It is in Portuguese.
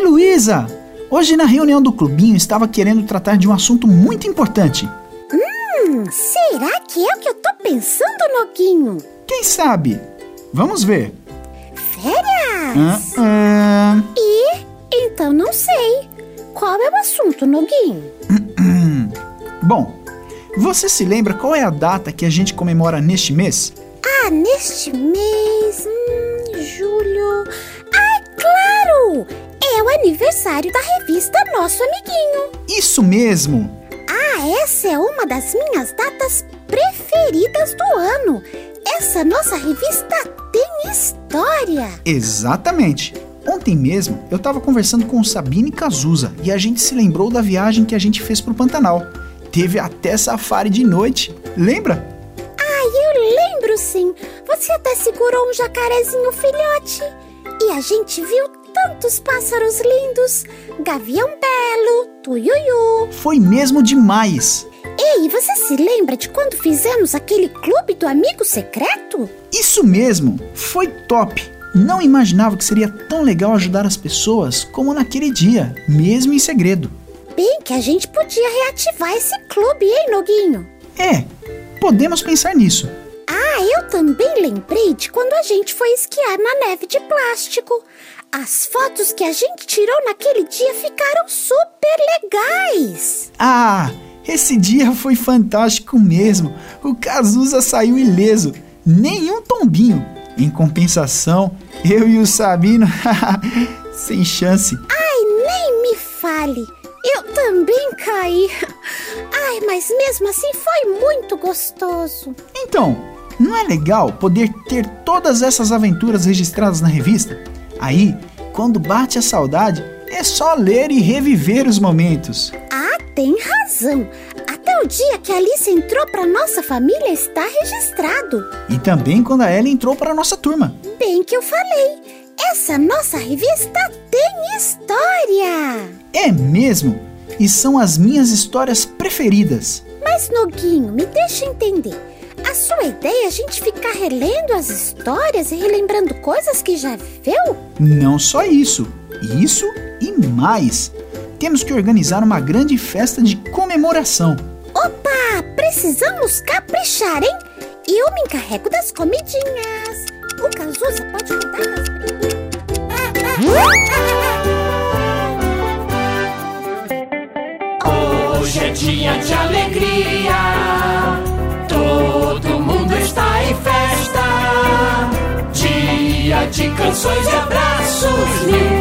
Beleza! Hoje na reunião do clubinho estava querendo tratar de um assunto muito importante. Hum, será que é o que eu tô pensando, Noguinho? Quem sabe? Vamos ver. Férias? Ah, ah, E? Então não sei. Qual é o assunto, Noguinho? Bom, você se lembra qual é a data que a gente comemora neste mês? Ah, neste mês. Aniversário da revista Nosso Amiguinho. Isso mesmo! Ah, essa é uma das minhas datas preferidas do ano. Essa nossa revista tem história. Exatamente! Ontem mesmo eu tava conversando com o Sabine Cazuza e a gente se lembrou da viagem que a gente fez pro Pantanal. Teve até safari de noite, lembra? Ai, eu lembro sim. Você até segurou um jacarezinho filhote. E a gente viu tantos pássaros lindos. Gavião belo, tuiuiu. Foi mesmo demais! Ei, você se lembra de quando fizemos aquele clube do amigo secreto? Isso mesmo! Foi top! Não imaginava que seria tão legal ajudar as pessoas como naquele dia, mesmo em segredo. Bem que a gente podia reativar esse clube, hein, Noguinho? É, podemos pensar nisso. Ah, eu também lembrei de quando a gente foi esquiar na neve de plástico. As fotos que a gente tirou naquele dia ficaram super legais. Ah, esse dia foi fantástico mesmo. O Cazuza saiu ileso, nenhum tombinho. Em compensação, eu e o Sabino, sem chance. Ai, nem me fale. Eu também caí. Ai, mas mesmo assim foi muito gostoso. Então, não é legal poder ter todas essas aventuras registradas na revista? Aí, quando bate a saudade, é só ler e reviver os momentos. Ah, tem razão. Até o dia que a Alice entrou pra nossa família está registrado. E também quando a Ellen entrou para nossa turma. Bem que eu falei. Essa nossa revista tem história. É mesmo? E são as minhas histórias preferidas. Mas, Noguinho, me deixa entender. A sua ideia é a gente ficar relendo as histórias e relembrando coisas que já viveu? Não só isso, isso e mais. Temos que organizar uma grande festa de comemoração. Opa, precisamos caprichar, hein? E eu me encarrego das comidinhas. O Cazuza pode cuidar das Hoje é dia de alegria, canções e abraços, mil